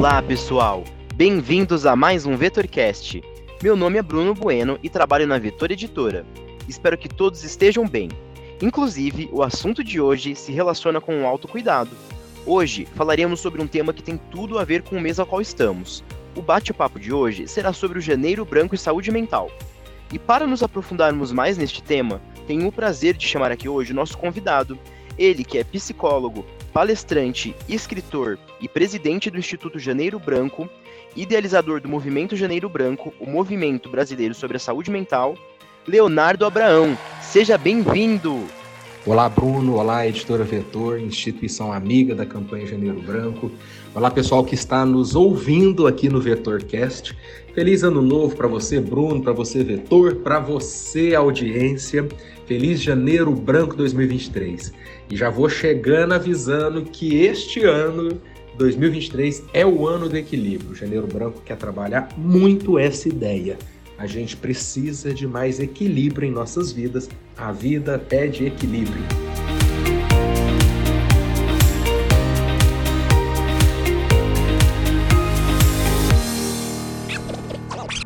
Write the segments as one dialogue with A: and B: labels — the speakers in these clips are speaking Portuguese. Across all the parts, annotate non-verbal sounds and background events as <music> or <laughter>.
A: Olá, pessoal! Bem-vindos a mais um VetorCast. Meu nome é Bruno Bueno e trabalho na Vetor Editora. Espero que todos estejam bem. Inclusive, o assunto de hoje se relaciona com o autocuidado. Hoje falaremos sobre um tema que tem tudo a ver com o mês ao qual estamos. O bate-papo de hoje será sobre o Janeiro Branco e Saúde Mental. E para nos aprofundarmos mais neste tema, tenho o prazer de chamar aqui hoje o nosso convidado, ele que é psicólogo, palestrante, escritor e presidente do Instituto Janeiro Branco, idealizador do Movimento Janeiro Branco, o movimento brasileiro sobre a saúde mental, Leonardo Abraão. Seja bem-vindo!
B: Olá, Bruno. Olá, editora Vetor, instituição amiga da campanha Janeiro Branco. Olá, pessoal que está nos ouvindo aqui no VetorCast. Feliz ano novo para você, Bruno, para você, Vetor, para você, audiência. Feliz Janeiro Branco 2023. E já vou chegando avisando que este ano, 2023, é o ano do equilíbrio. Janeiro Branco quer trabalhar muito essa ideia. A gente precisa de mais equilíbrio em nossas vidas. A vida pede equilíbrio.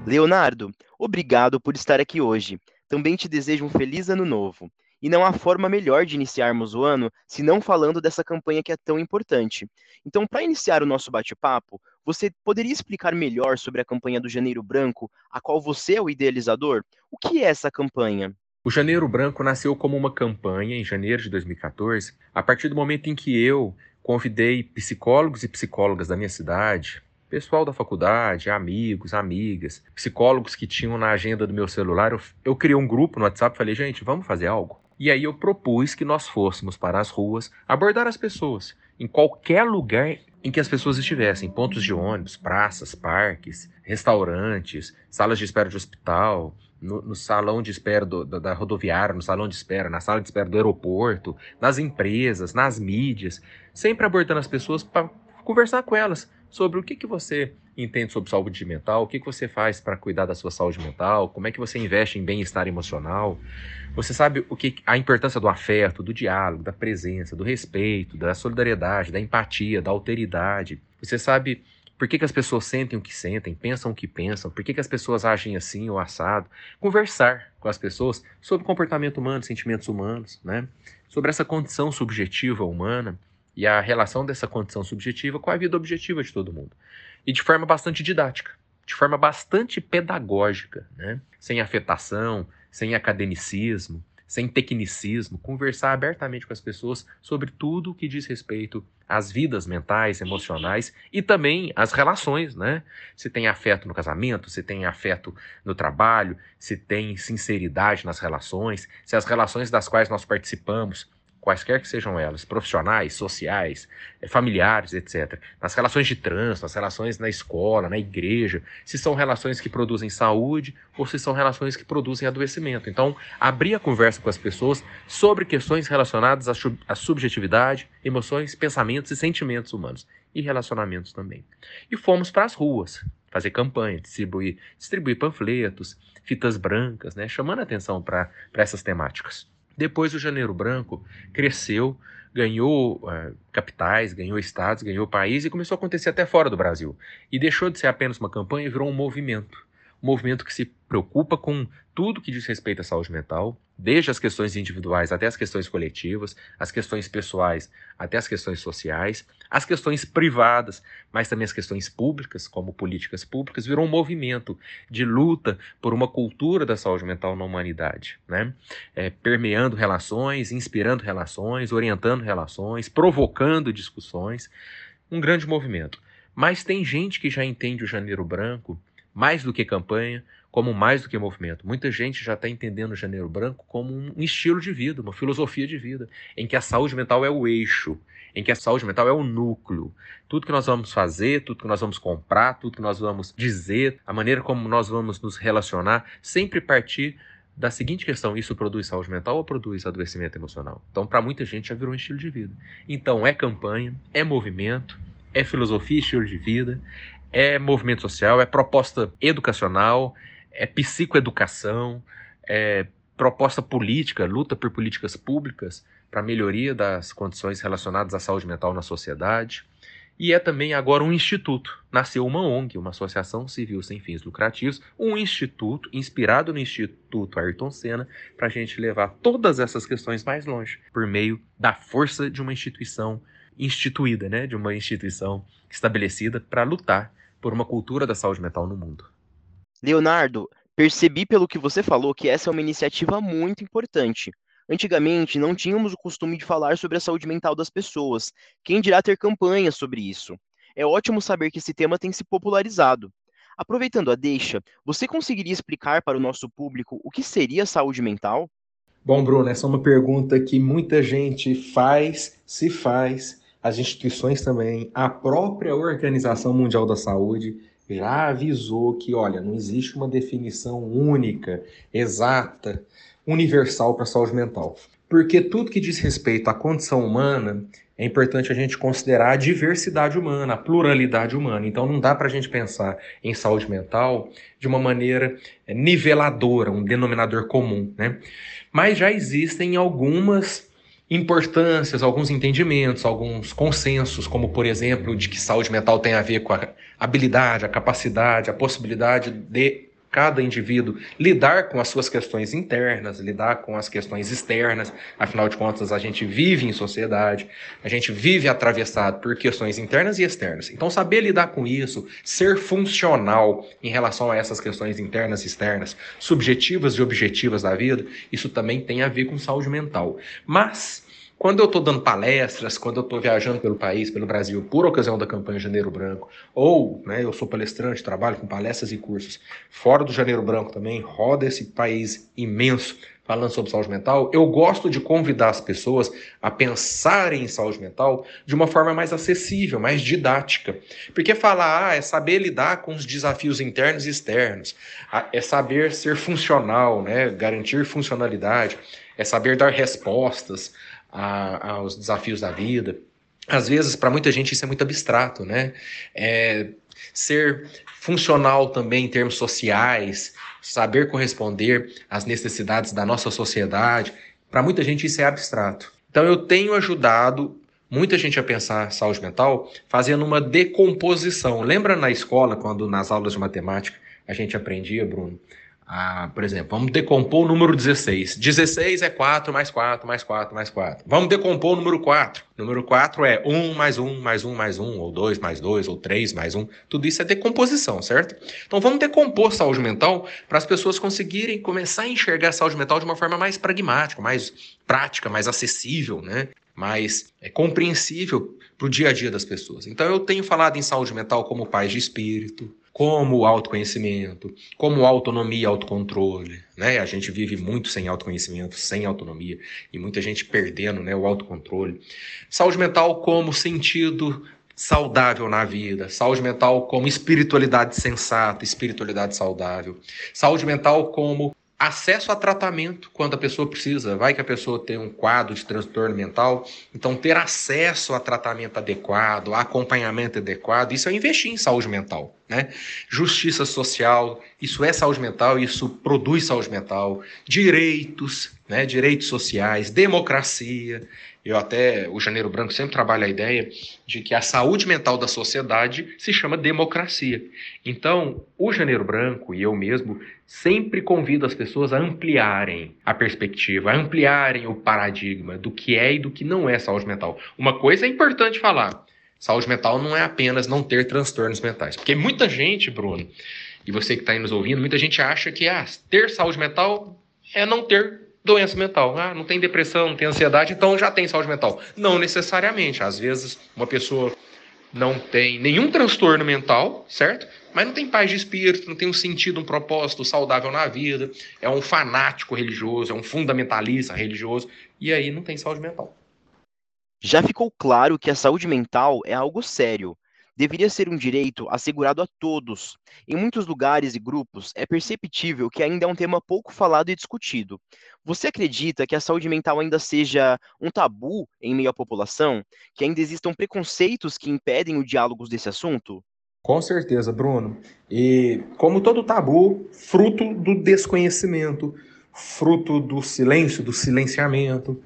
A: Leonardo, obrigado por estar aqui hoje. Também te desejo um feliz ano novo. E não há forma melhor de iniciarmos o ano se não falando dessa campanha que é tão importante. Então, para iniciar o nosso bate-papo, você poderia explicar melhor sobre a campanha do Janeiro Branco, a qual você é o idealizador? O que é essa campanha?
B: O Janeiro Branco nasceu como uma campanha em janeiro de 2014, a partir do momento em que eu convidei psicólogos e psicólogas da minha cidade, pessoal da faculdade, amigos, amigas, psicólogos que tinham na agenda do meu celular. Eu, eu criei um grupo no WhatsApp e falei, gente, vamos fazer algo? E aí eu propus que nós fôssemos para as ruas abordar as pessoas em qualquer lugar em que as pessoas estivessem, pontos de ônibus, praças, parques, restaurantes, salas de espera de hospital, no, no salão de espera do, da, da rodoviária, no salão de espera, na sala de espera do aeroporto, nas empresas, nas mídias, sempre abordando as pessoas para conversar com elas sobre o que, que você entende sobre saúde mental, o que, que você faz para cuidar da sua saúde mental, como é que você investe em bem-estar emocional. Você sabe o que a importância do afeto, do diálogo, da presença, do respeito, da solidariedade, da empatia, da alteridade. Você sabe por que, que as pessoas sentem o que sentem, pensam o que pensam, por que, que as pessoas agem assim ou assado. Conversar com as pessoas sobre comportamento humano, sentimentos humanos, né? sobre essa condição subjetiva humana e a relação dessa condição subjetiva com a vida objetiva de todo mundo. E de forma bastante didática, de forma bastante pedagógica, né? sem afetação, sem academicismo, sem tecnicismo, conversar abertamente com as pessoas sobre tudo o que diz respeito às vidas mentais, emocionais e também às relações, né? Se tem afeto no casamento, se tem afeto no trabalho, se tem sinceridade nas relações, se as relações das quais nós participamos quaisquer que sejam elas, profissionais, sociais, eh, familiares, etc. Nas relações de trânsito, nas relações na escola, na igreja, se são relações que produzem saúde ou se são relações que produzem adoecimento. Então, abrir a conversa com as pessoas sobre questões relacionadas à subjetividade, emoções, pensamentos e sentimentos humanos e relacionamentos também. E fomos para as ruas fazer campanha, distribuir, distribuir panfletos, fitas brancas, né, chamando atenção para essas temáticas. Depois o Janeiro Branco cresceu, ganhou uh, capitais, ganhou estados, ganhou país e começou a acontecer até fora do Brasil. E deixou de ser apenas uma campanha e virou um movimento um movimento que se preocupa com tudo que diz respeito à saúde mental, desde as questões individuais até as questões coletivas, as questões pessoais até as questões sociais, as questões privadas, mas também as questões públicas, como políticas públicas, virou um movimento de luta por uma cultura da saúde mental na humanidade, né? É, permeando relações, inspirando relações, orientando relações, provocando discussões, um grande movimento. Mas tem gente que já entende o Janeiro Branco mais do que campanha, como mais do que movimento. Muita gente já está entendendo o Janeiro Branco como um estilo de vida, uma filosofia de vida, em que a saúde mental é o eixo, em que a saúde mental é o núcleo. Tudo que nós vamos fazer, tudo que nós vamos comprar, tudo que nós vamos dizer, a maneira como nós vamos nos relacionar, sempre partir da seguinte questão: isso produz saúde mental ou produz adoecimento emocional? Então, para muita gente já virou um estilo de vida. Então, é campanha, é movimento, é filosofia, estilo de vida, é movimento social, é proposta educacional, é psicoeducação, é proposta política, luta por políticas públicas para melhoria das condições relacionadas à saúde mental na sociedade.
C: e é também agora um instituto. Nasceu uma ONG, uma associação civil sem fins lucrativos, um instituto inspirado no Instituto Ayrton Senna, para a gente levar todas essas questões mais longe, por meio da força de uma instituição instituída, né, de uma instituição estabelecida para lutar por uma cultura da saúde mental no mundo.
A: Leonardo, percebi pelo que você falou que essa é uma iniciativa muito importante. Antigamente, não tínhamos o costume de falar sobre a saúde mental das pessoas, quem dirá ter campanhas sobre isso. É ótimo saber que esse tema tem se popularizado. Aproveitando a deixa, você conseguiria explicar para o nosso público o que seria saúde mental?
B: Bom, Bruno, essa é uma pergunta que muita gente faz, se faz, as instituições também, a própria Organização Mundial da Saúde já avisou que, olha, não existe uma definição única, exata universal para a saúde mental. Porque tudo que diz respeito à condição humana é importante a gente considerar a diversidade humana, a pluralidade humana. Então não dá para a gente pensar em saúde mental de uma maneira é, niveladora, um denominador comum. Né? Mas já existem algumas importâncias, alguns entendimentos, alguns consensos, como por exemplo de que saúde mental tem a ver com a habilidade, a capacidade, a possibilidade de cada indivíduo lidar com as suas questões internas, lidar com as questões externas. Afinal de contas, a gente vive em sociedade, a gente vive atravessado por questões internas e externas. Então, saber lidar com isso, ser funcional em relação a essas questões internas e externas, subjetivas e objetivas da vida, isso também tem a ver com saúde mental. Mas quando eu estou dando palestras, quando eu estou viajando pelo país, pelo Brasil, por ocasião da campanha Janeiro Branco, ou né, eu sou palestrante, trabalho com palestras e cursos fora do Janeiro Branco também, roda esse país imenso falando sobre saúde mental, eu gosto de convidar as pessoas a pensarem em saúde mental de uma forma mais acessível, mais didática. Porque falar ah, é saber lidar com os desafios internos e externos, é saber ser funcional, né, garantir funcionalidade, é saber dar respostas a, aos desafios da vida. Às vezes, para muita gente, isso é muito abstrato, né? É, ser funcional também em termos sociais, saber corresponder às necessidades da nossa sociedade, para muita gente isso é abstrato. Então, eu tenho ajudado muita gente a pensar saúde mental fazendo uma decomposição. Lembra na escola, quando nas aulas de matemática a gente aprendia, Bruno, ah, por exemplo, vamos decompor o número 16. 16 é 4 mais 4 mais 4 mais 4. Vamos decompor o número 4. O número 4 é 1 mais 1 mais 1 mais 1, ou 2 mais 2, ou 3 mais 1. Tudo isso é decomposição, certo? Então vamos decompor saúde mental para as pessoas conseguirem começar a enxergar a saúde mental de uma forma mais pragmática, mais prática, mais acessível, né? mais é, compreensível para o dia a dia das pessoas. Então eu tenho falado em saúde mental como paz de espírito, como autoconhecimento, como autonomia e autocontrole. Né? A gente vive muito sem autoconhecimento, sem autonomia, e muita gente perdendo né, o autocontrole. Saúde mental como sentido saudável na vida, saúde mental como espiritualidade sensata, espiritualidade saudável, saúde mental como acesso a tratamento quando a pessoa precisa. Vai que a pessoa tem um quadro de transtorno mental, então ter acesso a tratamento adequado, a acompanhamento adequado, isso é investir em saúde mental. Né? Justiça social, isso é saúde mental, isso produz saúde mental. Direitos, né? direitos sociais, democracia. Eu até, o Janeiro Branco sempre trabalha a ideia de que a saúde mental da sociedade se chama democracia. Então, o Janeiro Branco e eu mesmo sempre convido as pessoas a ampliarem a perspectiva, a ampliarem o paradigma do que é e do que não é saúde mental. Uma coisa é importante falar: saúde mental não é apenas não ter transtornos mentais. Porque muita gente, Bruno, e você que está aí nos ouvindo, muita gente acha que ah, ter saúde mental é não ter doença mental. Ah, não tem depressão, não tem ansiedade, então já tem saúde mental. Não necessariamente. Às vezes, uma pessoa não tem nenhum transtorno mental, certo? Mas não tem paz de espírito, não tem um sentido, um propósito saudável na vida, é um fanático religioso, é um fundamentalista religioso, e aí não tem saúde mental.
A: Já ficou claro que a saúde mental é algo sério. Deveria ser um direito assegurado a todos. Em muitos lugares e grupos, é perceptível que ainda é um tema pouco falado e discutido. Você acredita que a saúde mental ainda seja um tabu em meio à população? Que ainda existam preconceitos que impedem o diálogo desse assunto?
B: Com certeza, Bruno. E como todo tabu, fruto do desconhecimento, fruto do silêncio, do silenciamento,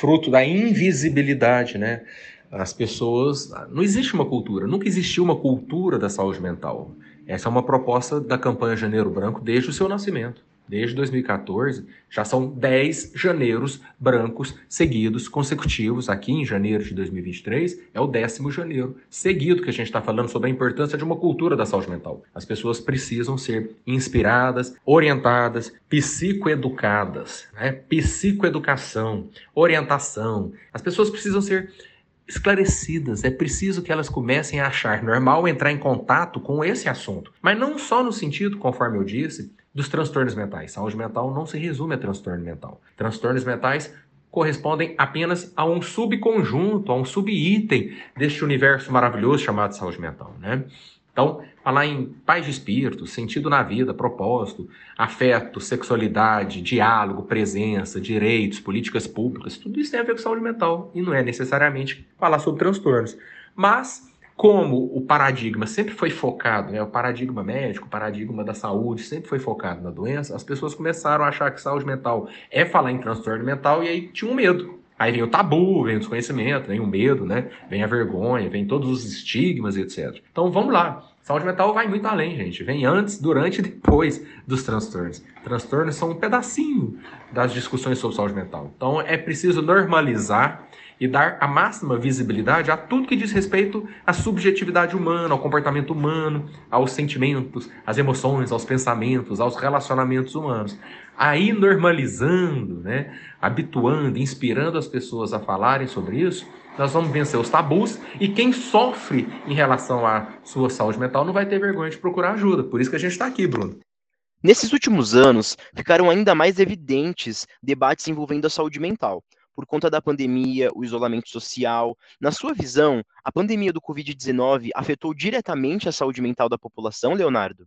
B: fruto da invisibilidade, né? As pessoas. Não existe uma cultura, nunca existiu uma cultura da saúde mental. Essa é uma proposta da campanha Janeiro Branco desde o seu nascimento. Desde 2014, já são 10 janeiros brancos seguidos, consecutivos. Aqui em janeiro de 2023, é o décimo janeiro seguido que a gente está falando sobre a importância de uma cultura da saúde mental. As pessoas precisam ser inspiradas, orientadas, psicoeducadas, né? psicoeducação, orientação. As pessoas precisam ser esclarecidas. É preciso que elas comecem a achar normal entrar em contato com esse assunto. Mas não só no sentido, conforme eu disse, dos transtornos mentais. Saúde mental não se resume a transtorno mental. Transtornos mentais correspondem apenas a um subconjunto, a um subitem deste universo maravilhoso chamado saúde mental, né? Então, falar em paz de espírito, sentido na vida, propósito, afeto, sexualidade, diálogo, presença, direitos, políticas públicas, tudo isso tem a ver com saúde mental e não é necessariamente falar sobre transtornos. Mas, como o paradigma sempre foi focado, né, o paradigma médico, o paradigma da saúde sempre foi focado na doença, as pessoas começaram a achar que saúde mental é falar em transtorno mental e aí tinham um medo. Aí vem o tabu, vem o desconhecimento, vem o medo, né? Vem a vergonha, vem todos os estigmas, etc. Então vamos lá. Saúde mental vai muito além, gente. Vem antes, durante e depois dos transtornos. Transtornos são um pedacinho das discussões sobre saúde mental. Então é preciso normalizar e dar a máxima visibilidade a tudo que diz respeito à subjetividade humana, ao comportamento humano, aos sentimentos, às emoções, aos pensamentos, aos relacionamentos humanos. Aí normalizando, né, habituando, inspirando as pessoas a falarem sobre isso, nós vamos vencer os tabus e quem sofre em relação à sua saúde mental não vai ter vergonha de procurar ajuda. Por isso que a gente está aqui, Bruno.
A: Nesses últimos anos, ficaram ainda mais evidentes debates envolvendo a saúde mental por conta da pandemia, o isolamento social. Na sua visão, a pandemia do Covid-19 afetou diretamente a saúde mental da população, Leonardo?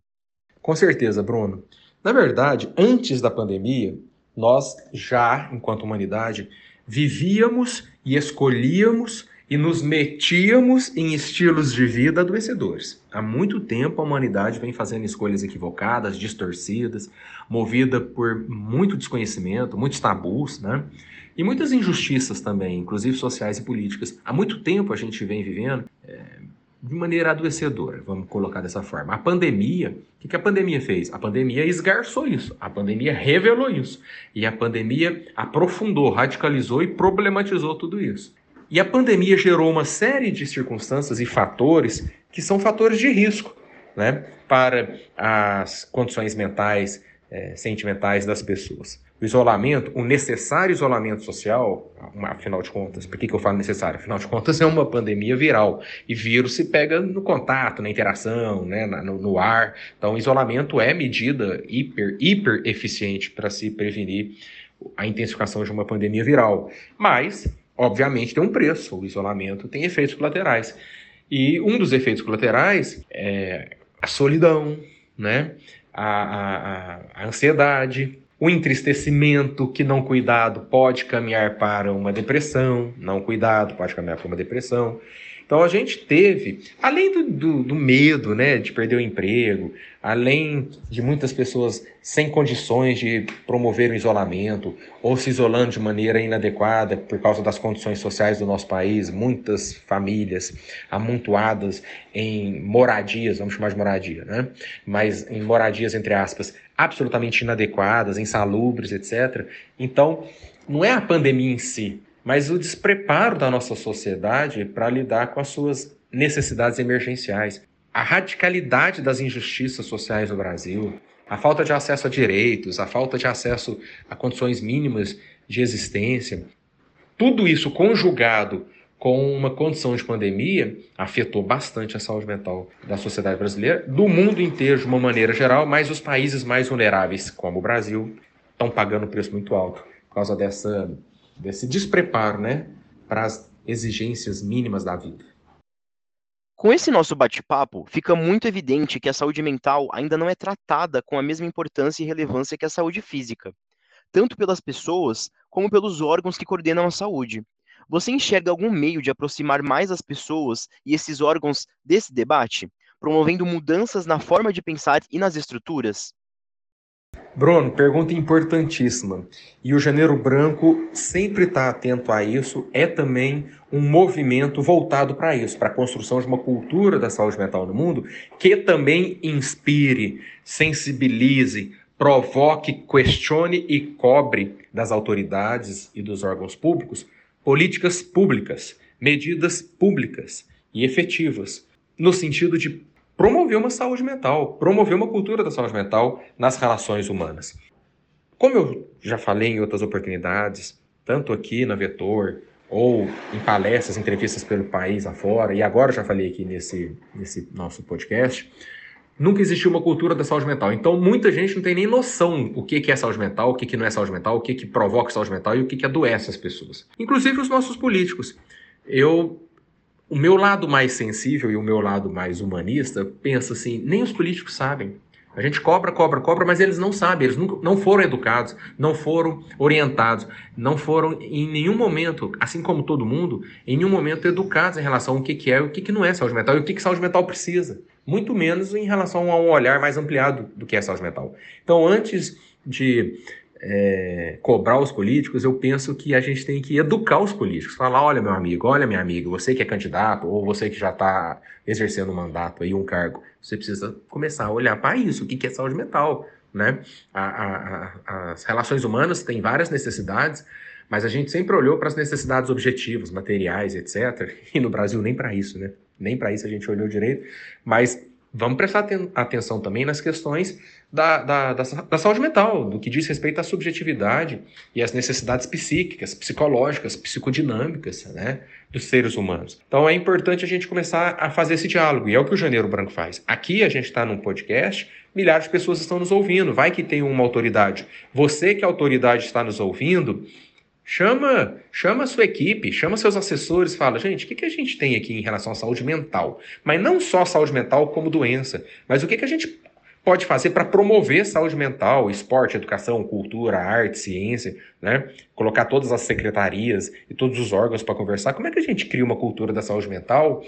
B: Com certeza, Bruno. Na verdade, antes da pandemia, nós já, enquanto humanidade, vivíamos e escolhíamos e nos metíamos em estilos de vida adoecedores. Há muito tempo a humanidade vem fazendo escolhas equivocadas, distorcidas, movida por muito desconhecimento, muitos tabus, né? E muitas injustiças também, inclusive sociais e políticas. Há muito tempo a gente vem vivendo é, de maneira adoecedora, vamos colocar dessa forma. A pandemia, o que, a pandemia fez? A pandemia esgarçou isso, a pandemia revelou isso. E a pandemia aprofundou, radicalizou e problematizou tudo isso. E a pandemia gerou uma série de circunstâncias e fatores que são fatores de risco né, para as condições mentais, é, sentimentais das pessoas o isolamento, o necessário isolamento social, afinal de contas, por que, que eu falo necessário? Afinal de contas, é uma pandemia viral. E vírus se pega no contato, na interação, né, no, no ar. Então, isolamento é medida hiper, hiper eficiente para se prevenir a intensificação de uma pandemia viral. Mas, obviamente, tem um preço. O isolamento tem efeitos colaterais. E um dos efeitos colaterais é a solidão, né? a, a, a ansiedade, o entristecimento, que não cuidado pode caminhar para uma depressão, não cuidado pode caminhar para uma depressão. Então a gente teve, além do, do, do, medo né, de perder o emprego, além de muitas pessoas sem condições de promover o isolamento ou se isolando de maneira inadequada por causa das condições sociais do nosso país, muitas famílias amontoadas em moradias, vamos chamar de moradia, né? mas em moradias, entre aspas, absolutamente inadequadas, insalubres, etc. Então, não é a pandemia em si, mas o despreparo da nossa sociedade para lidar com as suas necessidades emergenciais. A radicalidade das injustiças sociais no Brasil, a falta de acesso a direitos, a falta de acesso a condições mínimas de existência, tudo isso conjugado com uma condição de pandemia afetou bastante a saúde mental da sociedade brasileira, do mundo inteiro de uma maneira geral, mas os países mais vulneráveis, como o Brasil, estão pagando um preço muito alto por causa dessa desse despreparo, né, para as exigências mínimas da vida.
A: Com esse nosso bate-papo, fica muito evidente que a saúde mental ainda não é tratada com a mesma importância e relevância que a saúde física, tanto pelas pessoas como pelos órgãos que coordenam a saúde. Você enxerga algum meio de aproximar mais as pessoas e esses órgãos desse debate, promovendo mudanças na forma de pensar e nas estruturas?
B: Bruno, pergunta importantíssima. E o Janeiro Branco sempre está atento a isso. É também um movimento voltado para isso, para a construção de uma cultura da saúde mental no mundo que também inspire, sensibilize, provoque, questione e cobre das autoridades e dos órgãos públicos políticas públicas, medidas públicas e efetivas, no sentido de promover uma saúde mental, promover uma cultura da saúde mental nas relações humanas. Como eu já falei em outras oportunidades, tanto aqui na Vetor, ou em palestras, entrevistas pelo país afora, e agora já falei aqui nesse, nesse nosso podcast, nunca existiu uma cultura da saúde mental. Então, muita gente não tem nem noção o que é saúde mental, o que não é saúde mental, o que, provoca saúde mental e o que adoece as pessoas. Inclusive os nossos políticos. Eu o meu lado mais sensível e o meu lado mais humanista pensa assim: nem os políticos sabem. A gente cobra, cobra, cobra, mas eles não sabem, eles nunca, não foram educados, não foram orientados, não foram em nenhum momento, assim como todo mundo, em nenhum momento educados em relação ao que, que é e o que, que não é saúde mental e o que, que saúde mental precisa. Muito menos em relação a um olhar mais ampliado do que é saúde mental. Então, antes de é, cobrar os políticos, eu penso que a gente tem que educar os políticos. Falar, olha, meu amigo, olha, minha amiga, você que é candidato, ou você que já está exercendo um mandato aí, um cargo, você precisa começar a olhar para isso, o que, que é saúde mental. Né? A, a, a, as relações humanas têm várias necessidades, mas a gente sempre olhou para as necessidades objetivas, materiais, etc. <laughs> E no Brasil nem para isso, né? Nem para isso a gente olhou direito. Mas vamos prestar atenção também nas questões da, da, da, da, saúde mental, do que diz respeito à subjetividade e às necessidades psíquicas, psicológicas, psicodinâmicas né, dos seres humanos. Então é importante a gente começar a fazer esse diálogo, e é o que o Janeiro Branco faz. Aqui a gente está num podcast, milhares de pessoas estão nos ouvindo, vai que tem uma autoridade. Você que é autoridade está nos ouvindo, Chama, chama a sua equipe, chama seus assessores, fala, gente, o que, que a gente tem aqui em relação à saúde mental? Mas não só saúde mental como doença, mas o que, que a gente pode fazer para promover saúde mental, esporte, educação, cultura, arte, ciência, né? Colocar todas as secretarias e todos os órgãos para conversar. Como é que a gente cria uma cultura da saúde mental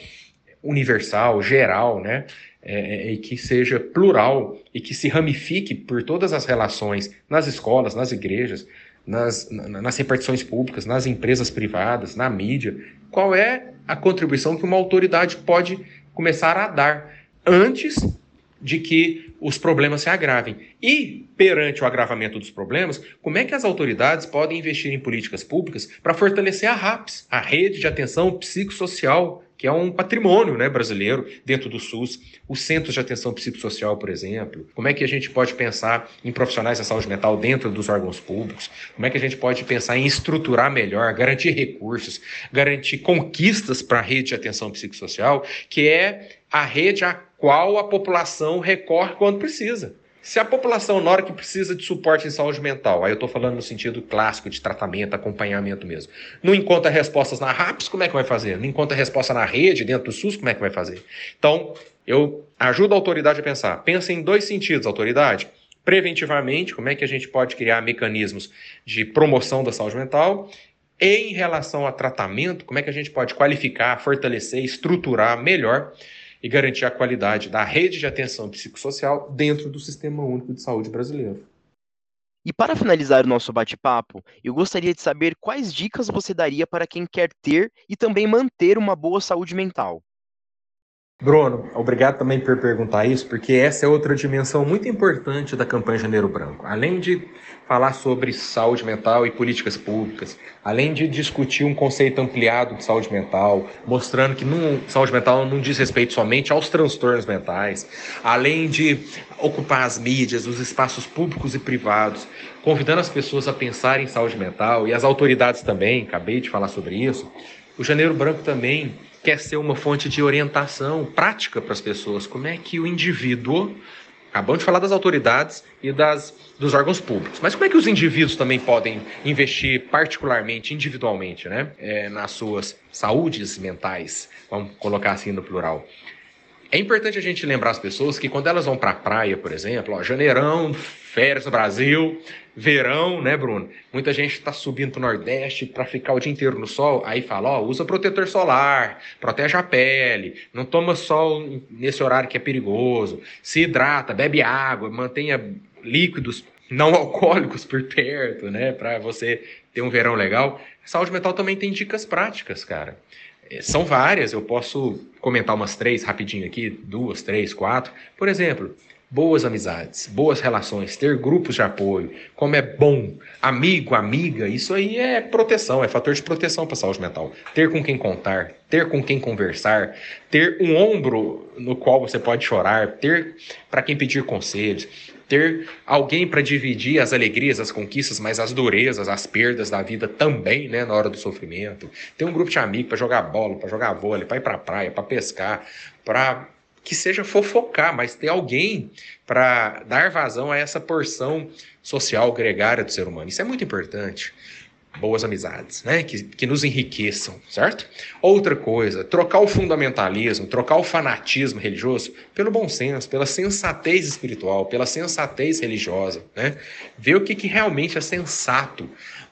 B: universal, geral, né? É, é, e que seja plural e que se ramifique por todas as relações nas escolas, nas igrejas, nas, nas repartições públicas, nas empresas privadas, na mídia. Qual é a contribuição que uma autoridade pode começar a dar antes de que os problemas se agravem. E, perante o agravamento dos problemas, como é que as autoridades podem investir em políticas públicas para fortalecer a RAPS, a Rede de Atenção Psicossocial que é um patrimônio né, brasileiro dentro do SUS, os centros de atenção psicossocial, por exemplo. Como é que a gente pode pensar em profissionais da saúde mental dentro dos órgãos públicos? Como é que a gente pode pensar em estruturar melhor, garantir recursos, garantir conquistas para a rede de atenção psicossocial, que é a rede a qual a população recorre quando precisa. Se a população, na hora que precisa de suporte em saúde mental, aí eu estou falando no sentido clássico de tratamento, acompanhamento mesmo, não encontra respostas na RAPS, como é que vai fazer? Não encontra resposta na rede, dentro do SUS, como é que vai fazer? Então, eu ajudo a autoridade a pensar. Pensa em dois sentidos, autoridade. Preventivamente, como é que a gente pode criar mecanismos de promoção da saúde mental? Em relação a tratamento, como é que a gente pode qualificar, fortalecer, estruturar melhor e garantir a qualidade da rede de atenção psicossocial dentro do Sistema Único de Saúde brasileiro.
A: E para finalizar o nosso bate-papo, eu gostaria de saber quais dicas você daria para quem quer ter e também manter uma boa saúde mental.
B: Bruno, obrigado também por perguntar isso, porque essa é outra dimensão muito importante da campanha Janeiro Branco. Além de falar sobre saúde mental e políticas públicas, além de discutir um conceito ampliado de saúde mental, mostrando que não, saúde mental não diz respeito somente aos transtornos mentais, além de ocupar as mídias, os espaços públicos e privados, convidando as pessoas a pensar em saúde mental e as autoridades também, acabei de falar sobre isso. O Janeiro Branco também quer ser uma fonte de orientação prática para as pessoas. Como é que o indivíduo, acabamos de falar das autoridades e das, dos órgãos públicos, mas como é que os indivíduos também podem investir particularmente, individualmente, né, é, nas suas saúdes mentais, vamos colocar assim no plural. É importante a gente lembrar as pessoas que quando elas vão para a praia, por exemplo, ó, janeirão, férias no Brasil, verão, né, Bruno? Muita gente está subindo para o Nordeste para ficar o dia inteiro no sol, aí fala, ó, usa protetor solar, protege a pele, não toma sol nesse horário que é perigoso, se hidrata, bebe água, mantenha líquidos não <laughs> alcoólicos por perto, né? Para você ter um verão legal. Saúde mental também tem dicas práticas, cara. É, são várias, eu posso comentar umas três rapidinho aqui, duas, três, quatro. Por exemplo, boas amizades, boas relações, ter grupos de apoio, como é bom, amigo, amiga, isso aí é proteção, é fator de proteção para a saúde mental. Ter com quem contar, ter com quem conversar, ter um ombro no qual você pode chorar, ter para quem pedir conselhos, ter alguém para dividir as alegrias, as conquistas, mas as durezas, as perdas da vida também, né, na hora do sofrimento. Ter um grupo de amigos para jogar bola, para jogar vôlei, para ir para a praia, para pescar, para que seja fofocar, mas ter alguém para dar vazão a essa porção social gregária do ser humano. Isso é muito importante. Boas amizades, né? Que, que nos enriqueçam, certo? Outra coisa, trocar o fundamentalismo, trocar o fanatismo religioso pelo bom senso, pela sensatez espiritual, pela sensatez religiosa, né? Ver o que, que realmente é sensato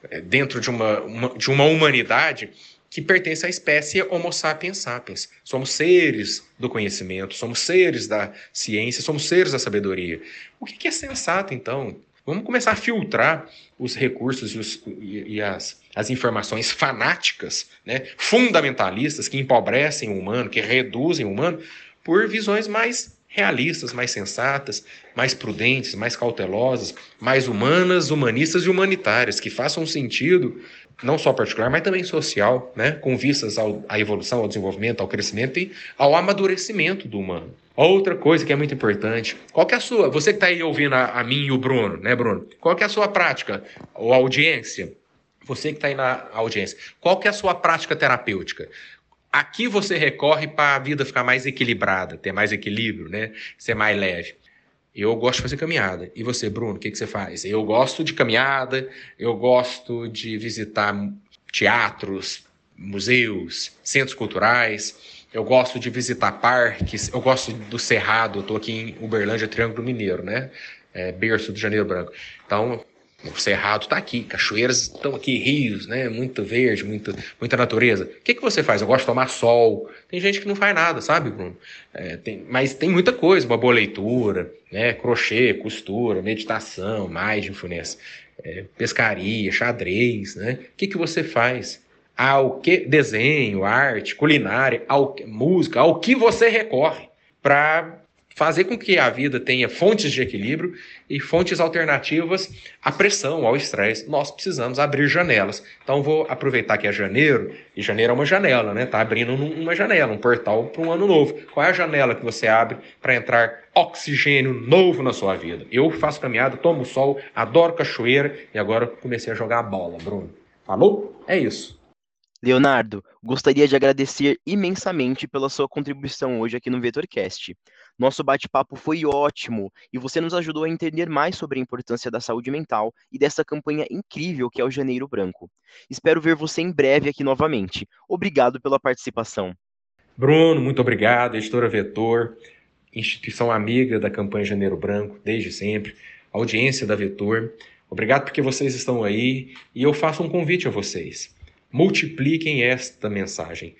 B: eh, dentro de uma, uma de uma humanidade que pertence à espécie Homo sapiens sapiens. Somos seres do conhecimento, somos seres da ciência, somos seres da sabedoria. O que é sensato, então? Vamos começar a filtrar os recursos e, os, e, e as, as, informações fanáticas, né, fundamentalistas, que empobrecem o humano, que reduzem o humano, por visões mais realistas, mais sensatas, mais prudentes, mais cautelosas, mais humanas, humanistas e humanitárias, que façam sentido não só particular, mas também social, né? com vistas ao, à evolução, ao desenvolvimento, ao crescimento e ao amadurecimento do humano. Outra coisa que é muito importante, qual é a sua, você que está aí ouvindo a, a, mim e o Bruno, né, Bruno? Qual é a sua prática ou audiência? Você que está aí na audiência, qual é a sua prática terapêutica? Aqui você recorre para a vida ficar mais equilibrada, ter mais equilíbrio, né? Ser mais leve. Eu gosto de fazer caminhada. E você, Bruno, o que, que você faz? Eu gosto de caminhada, eu gosto de visitar teatros, museus, centros culturais, eu gosto de visitar parques, eu gosto do Cerrado, eu estou aqui em Uberlândia, Triângulo Mineiro, né? É, berço do Janeiro Branco. Então, o Cerrado está aqui, cachoeiras estão aqui, rios, né? Muito verde, muito, muita natureza. O que, que você faz? Eu gosto de tomar sol. Tem gente que não faz nada, sabe, Bruno? É, tem, mas tem muita coisa, uma boa leitura, né? Crochê, costura, meditação, mindfulness, é, pescaria, xadrez, né? O que, que você faz? Ao que desenho, arte, culinária, ao, música, ao que você recorre para fazer com que a vida tenha fontes de equilíbrio e fontes alternativas à pressão, ao estresse. Nós precisamos abrir janelas. Então vou aproveitar que é janeiro, e janeiro é uma janela, né? Tá abrindo uma janela, um portal para um ano novo. Qual é a janela que você abre para entrar oxigênio novo na sua vida? Eu faço caminhada, tomo sol, adoro cachoeira e agora comecei a jogar bola, Bruno. Falou? É isso.
A: Leonardo, gostaria de agradecer imensamente pela sua contribuição hoje aqui no VetorCast. Nosso bate-papo foi ótimo e você nos ajudou a entender mais sobre a importância da saúde mental e dessa campanha incrível que é o Janeiro Branco. Espero ver você em breve aqui novamente. Obrigado pela participação.
B: Bruno, muito obrigado. Editora Vetor, instituição amiga da campanha Janeiro Branco, desde sempre. Audiência da Vetor. Obrigado porque vocês estão aí e eu faço um convite a vocês. Multipliquem esta mensagem.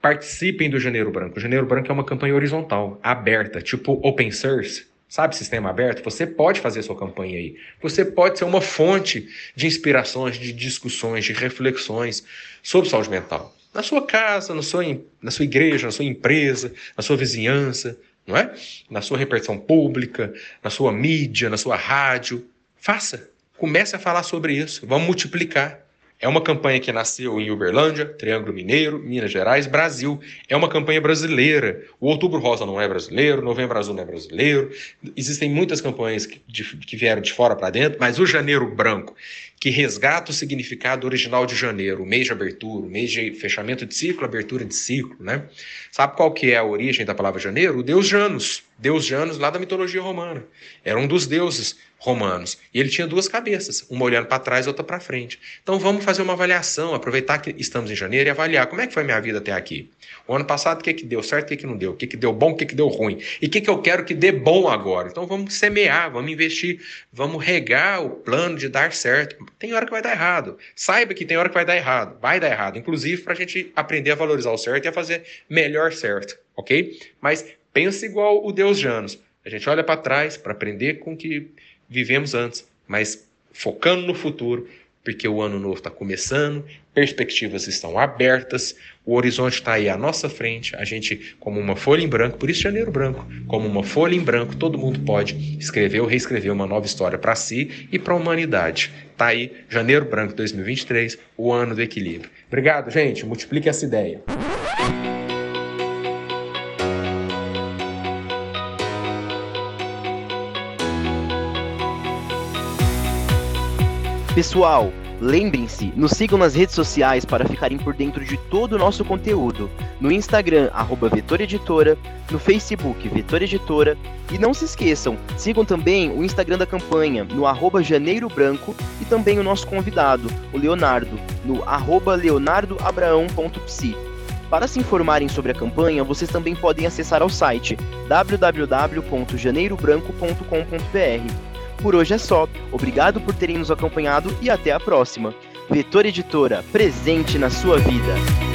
B: Participem do Janeiro Branco. O Janeiro Branco é uma campanha horizontal, aberta, tipo open source. Sabe, sistema aberto? Você pode fazer sua campanha aí. Você pode ser uma fonte de inspirações, de discussões, de reflexões sobre saúde mental. Na sua casa, na sua, na sua igreja, na sua empresa, na sua vizinhança, não é? Na sua repercussão pública, na sua mídia, na sua rádio. Faça. Comece a falar sobre isso. Vamos multiplicar. É uma campanha que nasceu em Uberlândia, Triângulo Mineiro, Minas Gerais, Brasil. É uma campanha brasileira. O Outubro Rosa não é brasileiro, Novembro Azul não é brasileiro. Existem muitas campanhas que, de, que vieram de fora para dentro, mas o Janeiro Branco, que resgata o significado original de janeiro, mês de abertura, mês de fechamento de ciclo, abertura de ciclo, né? Sabe qual que é a origem da palavra janeiro? O deus Janus, deus Janus lá da mitologia romana. Era um dos deuses romanos. E ele tinha duas cabeças, uma olhando para trás outra para frente. Então vamos fazer uma avaliação, aproveitar que estamos em janeiro e avaliar como é que foi minha vida até aqui. O ano passado, o que, que deu certo, o que, que não deu, o que, que deu bom, o que, que deu ruim. E o que, que eu quero que dê bom agora. Então vamos semear, vamos investir, vamos regar o plano de dar certo. Tem hora que vai dar errado. Saiba que tem hora que vai dar errado. Vai dar errado. Inclusive para a gente aprender a valorizar o certo e a fazer melhor certo. Ok? Mas pense igual o Deus Janos. A gente olha para trás para aprender com que vivemos antes, mas focando no futuro, porque o ano novo está começando, perspectivas estão abertas, o horizonte está aí à nossa frente, a gente, como uma folha em branco, por isso janeiro branco, como uma folha em branco, todo mundo pode escrever ou reescrever uma nova história para si e para a humanidade. Tá aí, janeiro branco 2023, o ano do equilíbrio. Obrigado, gente. Multiplique essa ideia.
A: Pessoal, lembrem-se, nos sigam nas redes sociais para ficarem por dentro de todo o nosso conteúdo. No Instagram, arroba Vetor Editora, no Facebook, Vetor Editora. E não se esqueçam, sigam também o Instagram da campanha, no arroba Janeiro Branco, e também o nosso convidado, o Leonardo, no arroba leonardoabraão.psi. Para se informarem sobre a campanha, vocês também podem acessar ao site www.janeirobranco.com.br por hoje é só. Obrigado por terem nos acompanhado e até a próxima. Vetor Editora, presente na sua vida.